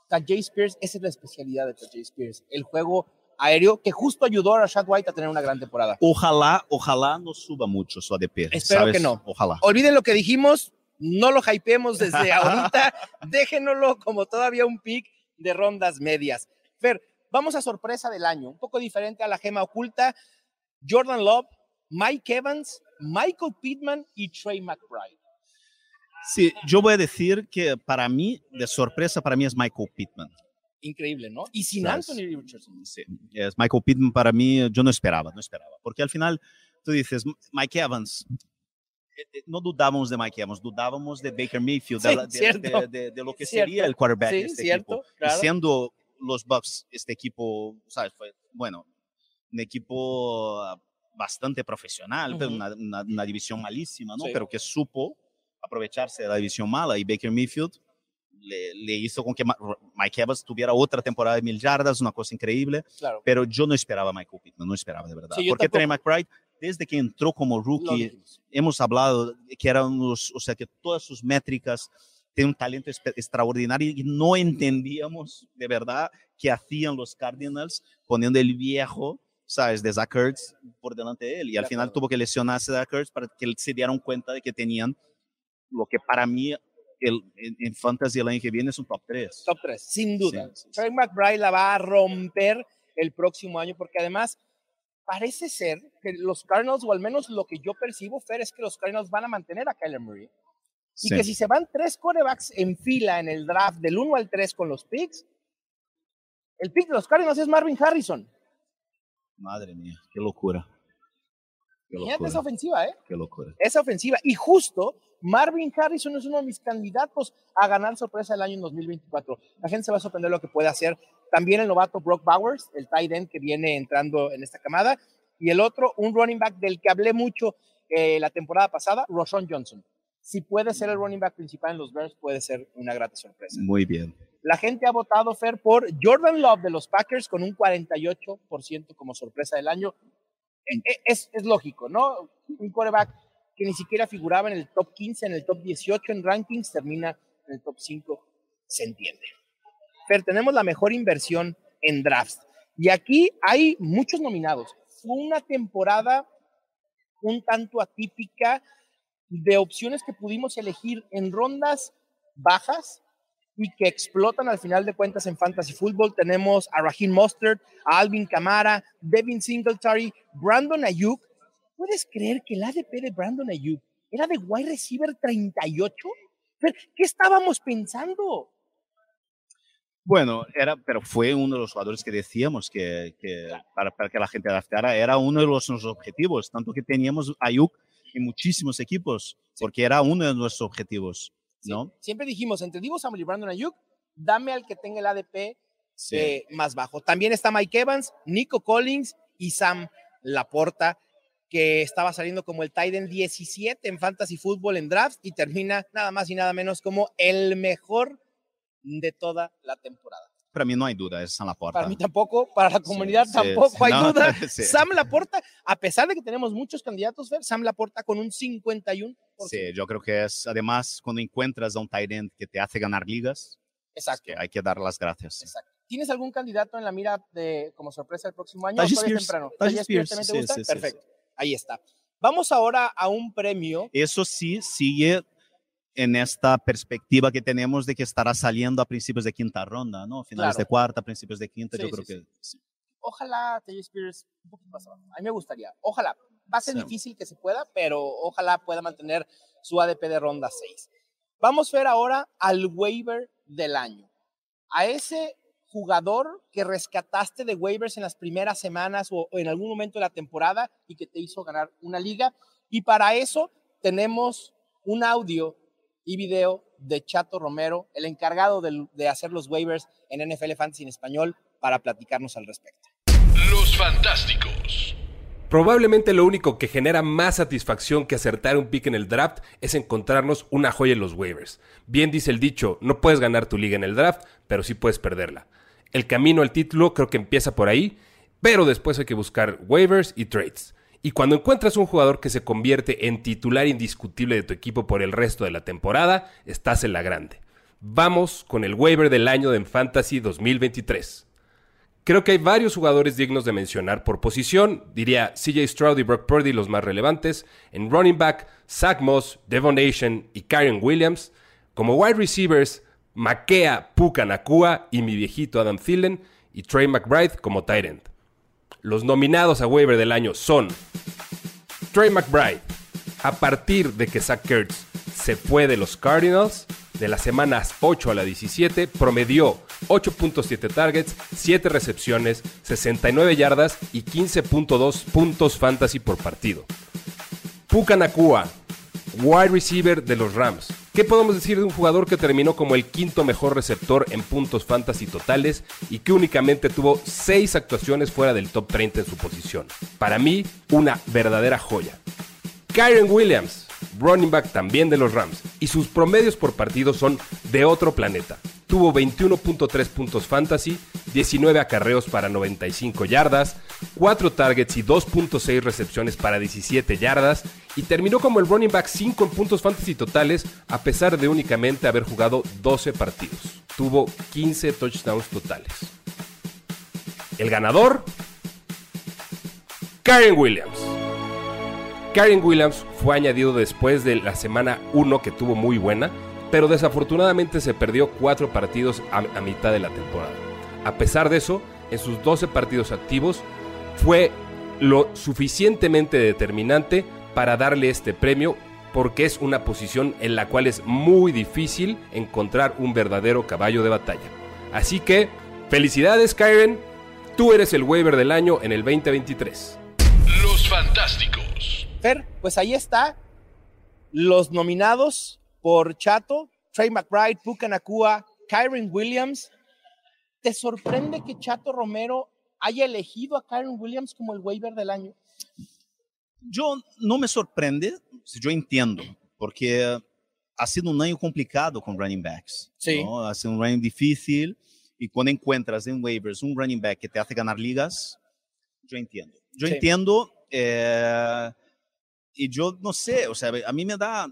Tajay Spears, esa es la especialidad de Tajay Spears, el juego aéreo que justo ayudó a Rashad White a tener una gran temporada. Ojalá, ojalá no suba mucho su ADP. Espero ¿sabes? que no. Ojalá. Olviden lo que dijimos, no lo hypeemos desde [LAUGHS] ahorita, déjenoslo como todavía un pick de rondas medias. Fer, vamos a sorpresa del año, un poco diferente a la gema oculta. Jordan Love, Mike Evans, Michael Pittman y Trey McBride. Sí, yo voy a decir que para mí, de sorpresa, para mí es Michael Pittman. Increíble, ¿no? Y sin ¿Sabes? Anthony Richardson. Sí, es Michael Pittman para mí, yo no esperaba, no esperaba. Porque al final tú dices, Mike Evans, eh, eh, no dudábamos de Mike Evans, dudábamos de Baker Mayfield, Sí, de, de- de- de- lo que Cierto. sería el quarterback Sí, de este cierto, equipo. Y claro. siendo los Bucks este equipo, ¿sabes? Fue, bueno, un equipo ah, bastante profesional, pero Ujú. una, una- una división malísima, ¿no? Sí. Pero que supo aprovecharse de la división mala y Baker Mayfield le, le hizo con que Mike Evans tuviera otra temporada de mil yardas, una cosa increíble Claro. pero yo no esperaba a Michael Pittman, no esperaba de verdad. Sí, Porque. Trey McBride, desde que entró como rookie, hemos hablado que eran unos, o sea, que todas sus métricas tienen un talento extraordinario y no entendíamos de verdad qué hacían los Cardinals poniendo el viejo, ¿sabes?, de Zach Ertz por delante de él. Y al final tuvo que lesionarse Zach Ertz para que se dieran cuenta de que tenían lo que para mí el, en, en Fantasy el año que viene es un top 3. Top 3, sin duda. Sí, sí, sí. McBride la va a romper el próximo año porque además parece ser que los Cardinals, o al menos lo que yo percibo, Fer, es que los Cardinals van a mantener a Kyler Murray. Y que si se van tres quarterbacks en fila en el draft del 1 al 3 con los picks, el pick de los Cardinals es Marvin Harrison. Madre mía, qué locura. Qué Imagínate esa locura, ofensiva, ¿eh? qué locura. Esa ofensiva. Y justo Marvin Harrison es uno de mis candidatos a ganar sorpresa del año en 2024. La gente se va a sorprender lo que puede hacer. También el novato Brock Bowers, el tight end que viene entrando en esta camada. Y el otro, un running back del que hablé mucho eh, la temporada pasada, Roshan Johnson. Si puede ser el running back principal en los Bears, puede ser una grata sorpresa. Muy bien. La gente ha votado, Fer, por Jordan Love de los Packers con un 48% como sorpresa del año. E- e- Es, es lógico, ¿no? Un quarterback que ni siquiera figuraba en el top 15, en el top 18 en rankings, termina en el top 5, se entiende. Fer, tenemos la mejor inversión en drafts. Y aquí hay muchos nominados. Fue una temporada un tanto atípica de opciones que pudimos elegir en rondas bajas y que explotan al final de cuentas en Fantasy Football. Tenemos a Raheem Mostert, a Alvin Kamara, Devin Singletary, Brandon Ayuk. ¿Puedes creer que el ADP de Brandon Ayuk era de wide receiver 38? Fer, ¿Qué estábamos pensando? Bueno, era, pero fue uno de los jugadores que decíamos que, que para, para que la gente adaptara, era uno de los, nuestros objetivos, tanto que teníamos Ayuk en muchísimos equipos, porque era uno de nuestros objetivos, ¿no? Sí, Siempre dijimos, entre Divo Samuel y Brandon Ayuk, dame al que tenga el ADP Sí. eh, más bajo. También está Mike Evans, Nico Collins y Sam Laporta, que estaba saliendo como el Titan 17 en Fantasy Football en draft y termina nada más y nada menos como el mejor de toda la temporada. Para mí no hay duda, es Sam Laporta. Para mí tampoco, para la comunidad sí, tampoco sí, hay no, duda. [LAUGHS] sí. Sam Laporta, a pesar de que tenemos muchos candidatos, Fer, Sam Laporta con un 51%. Sí, yo creo que es, además, cuando encuentras a un tight end que te hace ganar ligas, Exacto. que hay que dar las gracias. Exacto. ¿Tienes algún candidato en la mira de como sorpresa el próximo año? Tajay ¿O todavía es Spears. temprano? Sí, Perfecto. Ahí está. Vamos ahora a un premio. Eso sí sigue en esta perspectiva que tenemos de que estará saliendo a principios de quinta ronda, ¿no? Finales Claro. de cuarta, principios de quinta, Sí, yo creo sí, que. Ojalá Tajay Spears un poquito más abajo. A mí me gustaría. Ojalá. Va a ser difícil que se pueda, pero ojalá pueda mantener su ADP de ronda 6. Vamos a ver ahora al waiver del año. A ese jugador que rescataste de waivers en las primeras semanas o, o en algún momento de la temporada y que te hizo ganar una liga. Y para eso tenemos un audio y video de Chato Romero, el encargado del- de, hacer los waivers en NFL Fantasy en español, para platicarnos al respecto. Los Fantásticos. Probablemente lo único que genera más satisfacción que acertar un pick en el draft es encontrarnos una joya en los waivers. Bien dice el dicho, no puedes ganar tu liga en el draft, pero sí puedes perderla. El camino al título creo que empieza por ahí, pero después hay que buscar waivers y trades. Y cuando encuentras un jugador que se convierte en titular indiscutible de tu equipo por el resto de la temporada, estás en la grande. Vamos con el waiver del año de Fantasy 2023. Creo que hay varios jugadores dignos de mencionar por posición. Diría CJ Stroud y Brock Purdy los más relevantes. En running back, Zach Moss, Devon Nation y Karen Williams. Como wide receivers, Makea Puka Nakua y mi viejito Adam Thielen. Y Trey McBride como end. Los nominados a waiver del año son Trey McBride. A partir de que Zach Kurtz se fue de los Cardinals, de las semanas 8 a la 17, promedió 8.7 targets, 7 recepciones, 69 yardas y 15.2 puntos fantasy por partido. Puka Nakua, wide receiver de los Rams. ¿Qué podemos decir de un jugador que terminó como el quinto mejor receptor en puntos fantasy totales y que únicamente tuvo 6 actuaciones fuera del top 30 en su posición? Para mí, una verdadera joya. Kyron Williams, running back también de los Rams, y sus promedios por partido son de otro planeta. Tuvo 21.3 puntos fantasy, 19 acarreos para 95 yardas, 4 targets y 2.6 recepciones para 17 yardas, y terminó como el running back 5 en puntos fantasy totales, a pesar de únicamente haber jugado 12 partidos. Tuvo 15 touchdowns totales. El ganador, Karen Williams. Karen Williams fue añadido después de la semana 1 que tuvo muy buena, pero desafortunadamente se perdió 4 partidos a, mitad de la temporada. A pesar de eso, en sus 12 partidos activos fue lo suficientemente determinante para darle este premio porque es una posición en la cual es muy difícil encontrar un verdadero caballo de batalla. Así que, felicidades Karen, tú eres el waiver del año en el 2023. Los Fantásticos. Fer, pues ahí está. Los nominados por Chato, Trey McBride, Puka Nakua, Kyron Williams. ¿Te sorprende que Chato Romero haya elegido a Kyron Williams como el waiver del año? Yo no me sorprende, yo entiendo, porque ha sido un año complicado con running backs. Sí. ¿no? Ha sido un running difícil y cuando encuentras en waivers un running back que te hace ganar ligas, yo entiendo. Yo Sí. entiendo eh, y yo no sé, o sea, a mí me da,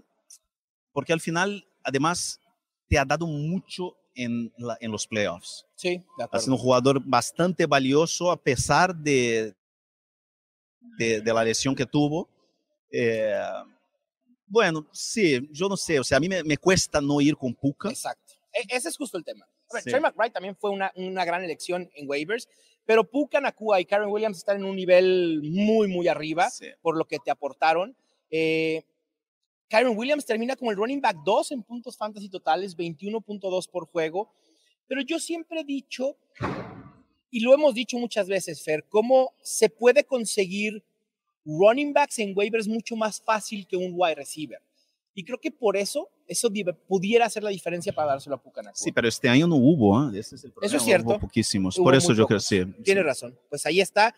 porque al final, además, te ha dado mucho en, la- en los playoffs. Sí, de Ha sido un jugador bastante valioso a pesar de, de, de la lesión que tuvo. Eh, bueno, sí, yo no sé, o sea, a mí me, me cuesta no ir con Puka. Exacto. E- ese es justo el tema. A ver, Sí. Trey McBride también fue una, una gran elección en waivers, pero Puka Nakua y Karen Williams están en un nivel muy, muy arriba Sí. por lo que te aportaron. Eh, Kyron Williams termina como el running back 2 en puntos fantasy totales, 21.2 por juego. Pero yo siempre he dicho, y lo hemos dicho muchas veces, Fer, cómo se puede conseguir running backs en waivers mucho más fácil que un wide receiver. Y creo que por eso, eso pudiera hacer la diferencia para dárselo a Pucanacua. Sí, pero este año no hubo, ¿eh? ese es el problema. es cierto. Hubo poquísimos. Hubo Por eso yo creo pocos. sí. Tiene sí. razón. Pues ahí está.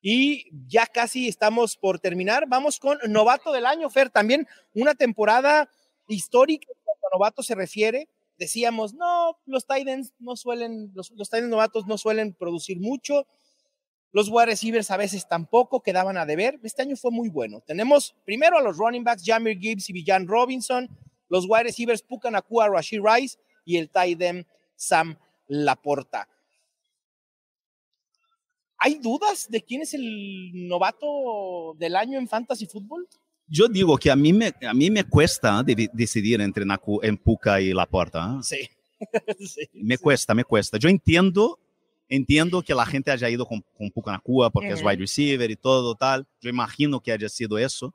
Y ya casi estamos por terminar. Vamos con novato del año, Fer. También una temporada histórica cuando a novato se refiere. Decíamos, no, los Titans no suelen, los, los Titans novatos no suelen producir mucho. Los wide receivers a veces tampoco quedaban a deber. Este año fue muy bueno. Tenemos primero a los running backs, Jamir Gibbs y Villan Robinson. Los wide receivers, Puka Nakua, Rashid Rice y el tight end Sam Laporta. ¿Hay dudas de quién es el novato del año en fantasy fútbol? Yo digo que a mí me, a mí me cuesta de, decidir entre Naku, en Puka y Laporta. Sí. [LAUGHS] sí. Me cuesta, me cuesta. Yo entiendo, entiendo que la gente haya ido con, con Puka Nakua porque uh -huh. es wide receiver y todo tal. Yo imagino que haya sido eso.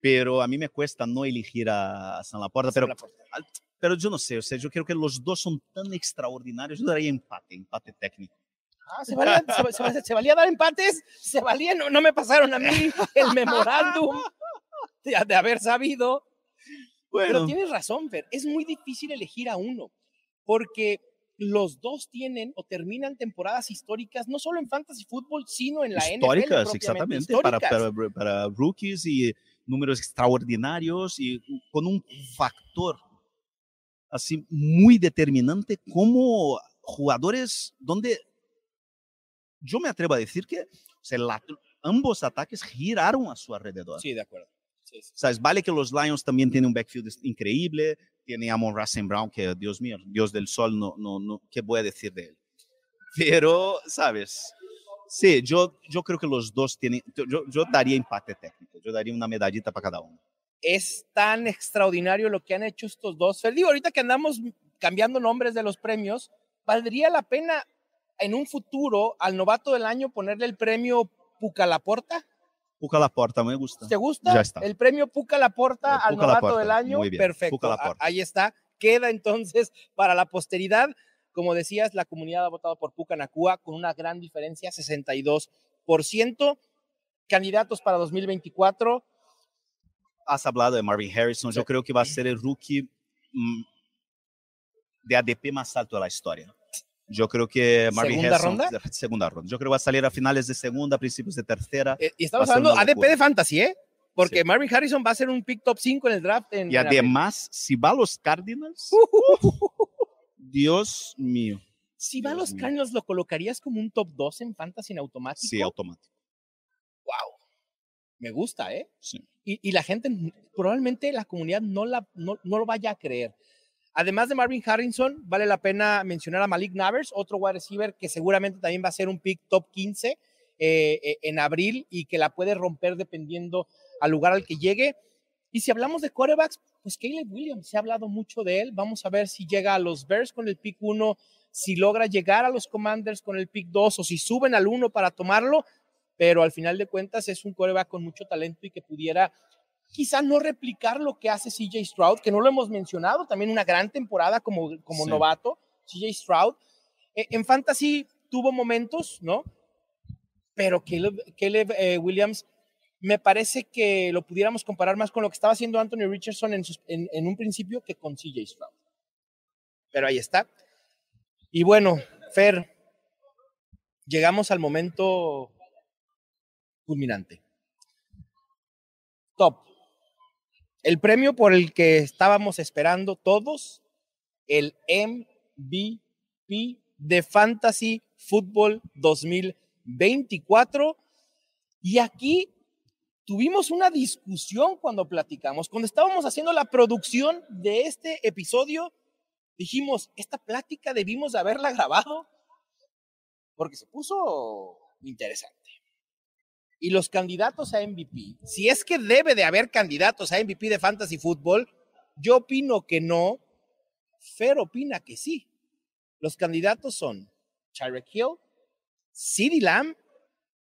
Pero a mí me cuesta no elegir a San Laporta. Pero, pero yo no sé, o sea, yo creo que los dos son tan extraordinarios. Yo daría empate, empate técnico. Ah, ¿se, valía, se, se, se, valía, dar empates, se valía, no, no me pasaron a mí el memorándum de, de, haber sabido. Bueno. Pero tienes razón, Fer, es muy difícil elegir a uno, porque los dos tienen o terminan temporadas históricas, no solo en fantasy fútbol, sino en la históricas, NFL. Exactamente, históricas. Para, para, para rookies y números extraordinarios y con un factor así muy determinante como jugadores donde yo me atrevo a decir que o sea, la, ambos ataques giraron a su alrededor. Sí, de acuerdo. Sí, sí. ¿Sabes? Vale que los Lions también tienen un backfield increíble, tiene a Amon Racing Brown, que Dios mío, Dios del Sol, no, no, no, ¿qué voy a decir de él? Pero, ¿sabes? Sí, yo, yo creo que los dos tienen, yo, yo daría empate técnico, yo daría una medallita para cada uno. Es tan extraordinario lo que han hecho estos dos. Digo, ahorita que andamos cambiando nombres de los premios, valdría la pena en un futuro al novato del año ponerle el premio Puca Laporta? Puca Laporta, me gusta. ¿Te gusta? Ya está. El premio Puca Laporta Puca al novato del año. Muy bien. Perfecto. Puca. Ahí está. Queda entonces para la posteridad. Como decías, la comunidad ha votado por Puca Nakua con una gran diferencia, 62%. Candidatos para 2024. Has hablado de Marvin Harrison. Yo creo que va a ser el rookie mm, de ADP más alto de la historia. Yo creo que Marvin ¿Segunda Harrison, ronda? segunda ronda. Yo creo que va a salir a finales de segunda, principios de tercera. Eh, y estamos hablando ADP de fantasy, ¿eh? Porque Sí. Marvin Harrison va a ser un pick top 5 en el draft. En, Y además, si va a los Cardinals, Dios mío. Si va a los. Cardinals, ¿lo colocarías como un top 2 en fantasy en automático? Sí, automático. wow. Me gusta, ¿eh? Sí. Y, y la gente, probablemente la comunidad no, la, no, no lo vaya a creer. Además de Marvin Harrison, vale la pena mencionar a Malik Navers, otro wide receiver que seguramente también va a ser un pick top 15 eh, eh, en abril y que la puede romper dependiendo al lugar al que llegue. Y si hablamos de quarterbacks, pues Caleb Williams, se ha hablado mucho de él. Vamos a ver si llega a los Bears con el pick 1, si logra llegar a los Commanders con el pick 2 o si suben al 1 para tomarlo. Pero al final de cuentas es un quarterback con mucho talento y que pudiera quizá no replicar lo que hace CJ Stroud, que no lo hemos mencionado, también una gran temporada como, como Sí. novato, CJ Stroud. Eh, en fantasy tuvo momentos, ¿no? Pero Caleb, Caleb, eh, Williams me parece que lo pudiéramos comparar más con lo que estaba haciendo Anthony Richardson en, un principio que con CJ Stroud. Pero ahí está. Y bueno, Fer, llegamos al momento culminante. Top. El premio por el que estábamos esperando todos, el MVP de Fantasy Football 2024. Y aquí tuvimos una discusión cuando platicamos, cuando estábamos haciendo la producción de este episodio, dijimos, esta plática debimos de haberla grabado porque se puso interesante. Y los candidatos a MVP, si es que debe de haber candidatos a MVP de Fantasy Football, yo opino que no, Fer opina que sí. Los candidatos son Tyreek Hill, CeeDee Lamb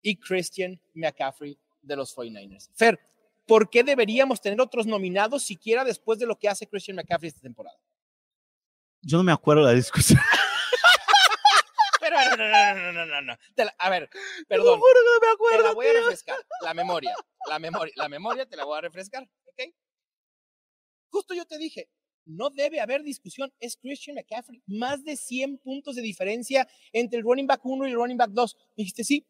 y Christian McCaffrey de los 49ers. Fer, ¿por qué deberíamos tener otros nominados siquiera después de lo que hace Christian McCaffrey esta temporada? Yo no me acuerdo de la discusión. [LAUGHS] Pero no, no, no, no, no, no, no. Te la- a ver, perdón. Te la voy a refrescar. La memoria. La memoria. La memoria te la voy a refrescar. ¿Ok? Justo yo te dije, no debe haber discusión. Es Christian McCaffrey. Más de 100 puntos de diferencia entre el running back 1 y el running back 2. Dijiste sí.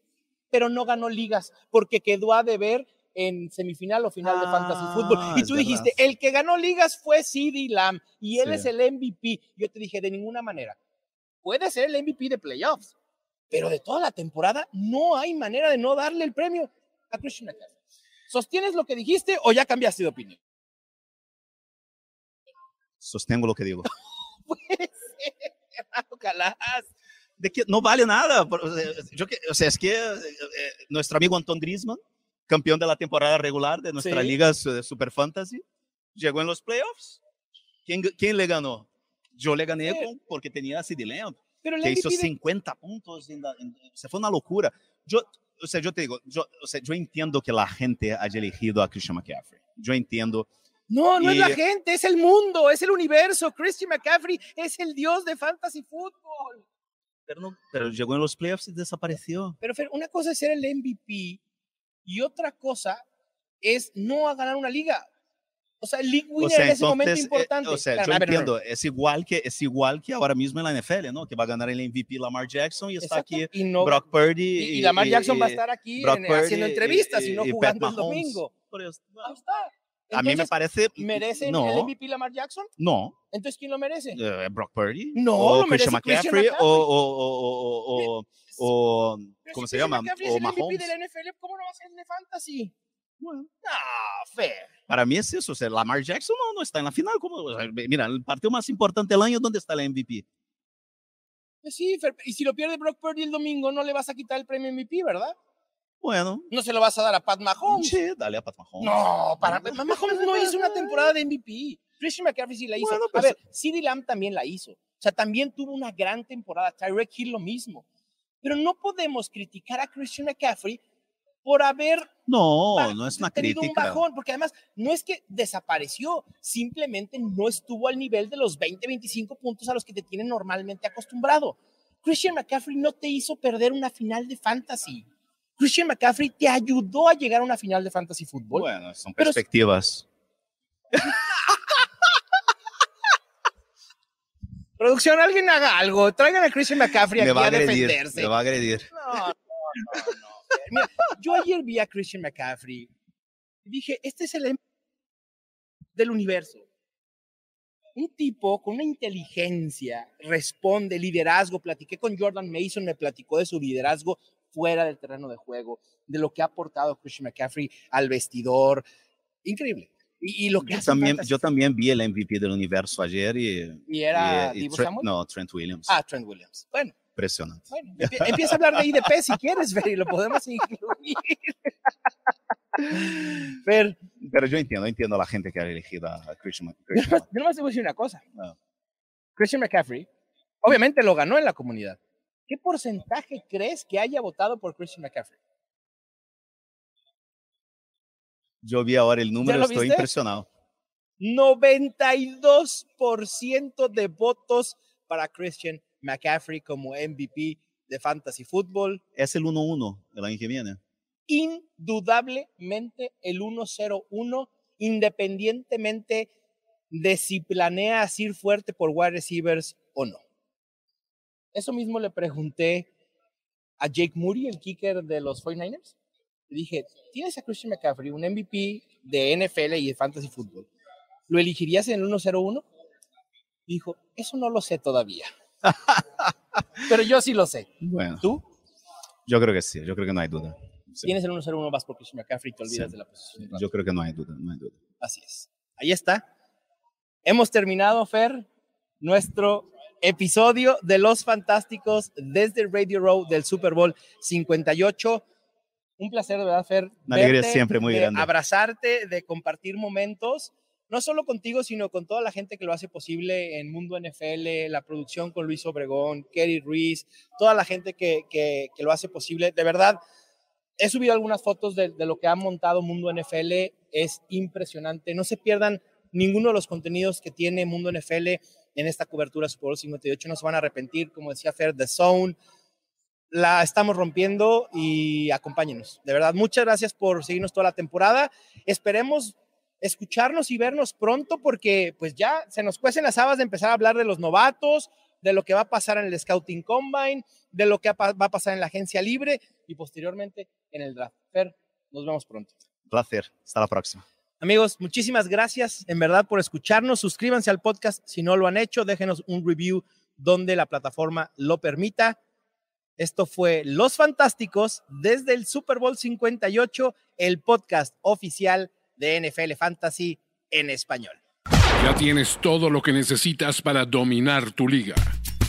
Pero no ganó ligas porque quedó a deber en semifinal o final de Fantasy Football. Ah, Y es tú verdad. dijiste, el que ganó ligas fue CD Lamb y él Sí. es el MVP. Yo te dije, de ninguna manera. Puede ser el MVP de playoffs, pero de toda la temporada no hay manera de no darle el premio a Christian McCaffrey. ¿Sostienes lo que dijiste o ya cambiaste de opinión? Sostengo lo que digo. [LAUGHS] Calas. De que no vale nada. Yo que- o sea, es que eh, eh, nuestro amigo Anton Griezmann, campeón de la temporada regular de nuestra Sí. liga Super Fantasy, llegó en los playoffs. ¿Quién, quién le ganó? Yo le gané Sí. porque tenía a CD Lamb, Pero que hizo MVP de- 50 puntos. en la- en- o sea, fue una locura. Yo, o sea, yo te digo, yo, o sea, yo entiendo que la gente haya elegido a Christian McCaffrey. Yo entiendo. No, no es la Y- gente, es el mundo, es el universo. Christian McCaffrey es el dios de fantasy fútbol. Pero, no- pero llegó en los playoffs y desapareció. Pero Fer, una cosa es ser el MVP y otra cosa es no a ganar una liga. O sea, el league winner O sea, en ese momento eh, importante. o sea, Claro, yo ver, entiendo, es igual que es igual que ahora mismo en la NFL, ¿no? Que va a ganar el MVP Lamar Jackson y está exacto, aquí y no- Brock Purdy y, y Lamar Jackson va a y- estar aquí en- Purdy haciendo entrevistas y, y- no y jugando el domingo. Ahí está. A mí me parece ¿Merece no, el MVP Lamar Jackson? no, Entonces, ¿quién lo merece? eh, Brock Purdy, No, o lo merece Christian Christian McCaffrey, McCaffrey. o, o, o, o, Pero ¿cómo si se Christian llama? McCaffrey O es el MVP Mahomes. de la NFL, ¿cómo no va a ser el de fantasy? Bueno, No, Fer. para mí es eso, o sea, Lamar Jackson no, no está en la final, como, o sea, mira, el partido más importante del año, ¿dónde está la MVP? Pues sí, Fer, y si lo pierde Brock Purdy el domingo, no le vas a quitar el premio MVP, ¿verdad? Bueno, No se lo vas a dar a Pat Mahomes. sí, dale a Pat Mahomes. No, para Pat Mahomes no hizo una temporada de MVP. Christian McCaffrey sí la hizo. Bueno, a pues- ver, CeeDee Lamb también la hizo. O sea, también tuvo una gran temporada. Tyreek Hill lo mismo. Pero no podemos criticar a Christian McCaffrey por haber No, no es una tenido un crítica. bajón, porque además no es que desapareció, simplemente no estuvo al nivel de los 20, 25 puntos a los que te tienen normalmente acostumbrado. Christian McCaffrey no te hizo perder una final de fantasy. Christian McCaffrey te ayudó a llegar a una final de fantasy fútbol. Bueno, son Pero- perspectivas. [LAUGHS] Producción, alguien haga algo. Traigan a Christian McCaffrey Me aquí va a a agredir, defenderse. me va a agredir. No, no, no, no. Mira, yo ayer vi a Christian McCaffrey y dije, este es el em- del universo. Un tipo con una inteligencia, responde, liderazgo. Platiqué con Jordan Mason, me platicó de su liderazgo fuera del terreno de juego, de lo que ha aportado Christian McCaffrey al vestidor. Increíble. Y, y lo que Yo hace también, yo también vi el MVP del universo ayer y, Y era y- y Divo Trent- no, Trent Williams. Ah, Trent Williams. Bueno, Impresionante. bueno, empie- empieza a hablar de IDP si quieres, Fer, y lo podemos incluir. [LAUGHS] Fer, Pero yo entiendo, entiendo a la gente que ha elegido a Christian. Mc- yo nomás, te voy a decir una cosa. Ah. Christian McCaffrey, obviamente lo ganó en la comunidad. ¿Qué porcentaje crees que haya votado por Christian McCaffrey? Yo vi ahora el número, estoy viste? impresionado. 92% de votos para Christian McCaffrey como MVP de Fantasy Football. Es el 1-1 el año que viene. indudablemente el 1-0-1, independientemente de si planeas ir fuerte por wide receivers o no. Eso mismo le pregunté a Jake Moody, el kicker de los 49ers. Le dije, tienes a Christian McCaffrey, un MVP de NFL y de Fantasy Football. ¿Lo elegirías en el 1-0-1? Dijo, eso no lo sé todavía. [LAUGHS] Pero yo sí lo sé. Bueno, ¿Tú? yo creo que sí, yo creo que no hay duda. Sí, Tienes el 1-0-1, vas por Christian McCaffrey y te olvidas Sí. de la posición. yo creo que no hay duda, no hay duda. Así es. Ahí está. Hemos terminado, Fer, nuestro episodio de Los Fantásticos desde Radio Row del Super Bowl 58. Un placer, de verdad, Fer. Una alegría siempre muy de grande. Abrazarte, de compartir momentos, no solo contigo, sino con toda la gente que lo hace posible en Mundo NFL, la producción con Luis Obregón, Kerry Ruiz, toda la gente que, que, que lo hace posible. De verdad, he subido algunas fotos de, de lo que ha montado Mundo NFL. Es impresionante. No se pierdan ninguno de los contenidos que tiene Mundo NFL en esta cobertura Super Bowl 58. No se van a arrepentir, como decía Fer, The Zone. La estamos rompiendo y acompáñenos. De verdad, muchas gracias por seguirnos toda la temporada. Esperemos escucharnos y vernos pronto porque pues ya se nos cuecen las habas de empezar a hablar de los novatos, de lo que va a pasar en el Scouting Combine, de lo que va a pasar en la agencia libre y posteriormente en el draft. Fer, nos vemos pronto. Placer. Hasta la próxima. Amigos, muchísimas gracias en verdad por escucharnos. Suscríbanse al podcast si no lo han hecho. Déjenos un review donde la plataforma lo permita. Esto fue Los Fantásticos desde el Super Bowl 58, el podcast oficial de NFL Fantasy en español. Ya tienes todo lo que necesitas para dominar tu liga.